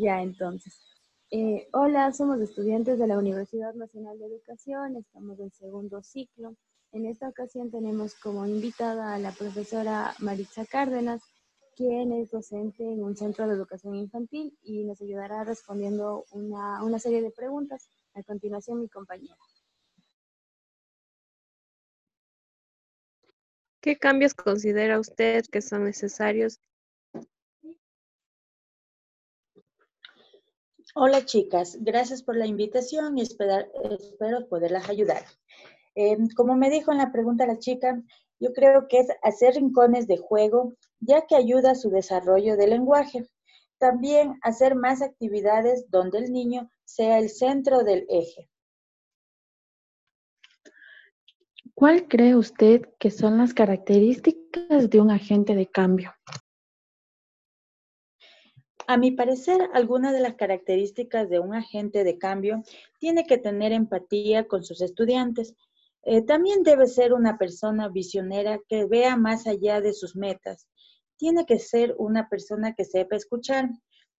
Ya, entonces. Eh, hola, somos estudiantes de la Universidad Nacional de Educación, estamos en segundo ciclo. En esta ocasión tenemos como invitada a la profesora Maritza Cárdenas, quien es docente en un centro de educación infantil y nos ayudará respondiendo una, una serie de preguntas. A continuación, mi compañera. ¿Qué cambios considera usted que son necesarios? Hola chicas, gracias por la invitación y espero poderlas ayudar. Em, como me dijo en la pregunta la chica, yo creo que es hacer rincones de juego, ya que ayuda a su desarrollo del lenguaje. También hacer más actividades donde el niño sea el centro del eje. ¿Cuál cree usted que son las características de un agente de cambio? A mi parecer, algunas de las características de un agente de cambio tiene que tener empatía con sus estudiantes. Eh, también debe ser una persona visionera que vea más allá de sus metas. Tiene que ser una persona que sepa escuchar.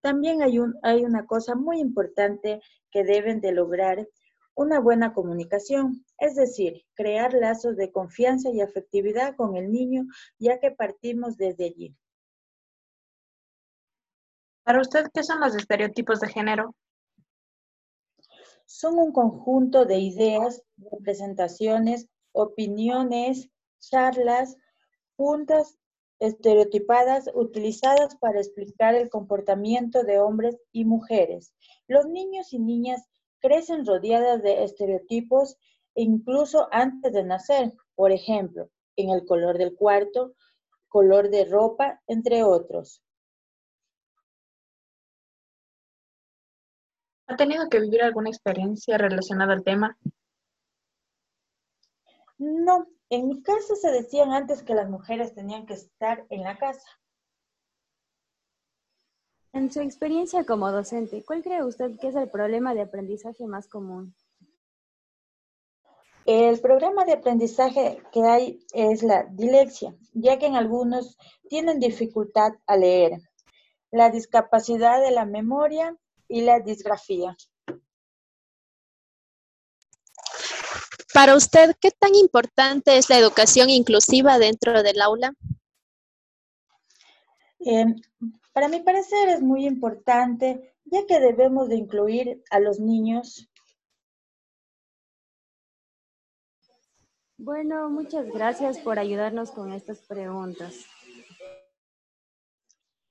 También hay una cosa muy importante que deben de lograr una buena comunicación, es decir, crear lazos de confianza y afectividad con el niño, ya que partimos desde allí. Para usted, ¿qué son los estereotipos de género? Son un conjunto de ideas, representaciones, opiniones, charlas, puntas estereotipadas utilizadas para explicar el comportamiento de hombres y mujeres. Los niños y niñas crecen rodeadas de estereotipos incluso antes de nacer, por ejemplo, en el color del cuarto, color de ropa, entre otros. ¿Ha tenido que vivir alguna experiencia relacionada al tema? No, en mi caso se decían antes que las mujeres tenían que estar en la casa. En su experiencia como docente, ¿cuál cree usted que es el problema de aprendizaje más común? El programa de aprendizaje que hay es la dilexia, ya que en algunos tienen dificultad a leer, la discapacidad de la memoria y la disgrafía. Para usted, ¿qué tan importante es la educación inclusiva dentro del aula? Eh, para mi parecer es muy importante, ya que debemos de incluir a los niños. Bueno, muchas gracias por ayudarnos con estas preguntas.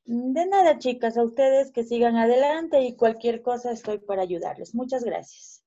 De nada, chicas, a ustedes que sigan adelante y cualquier cosa estoy para ayudarles. Muchas gracias.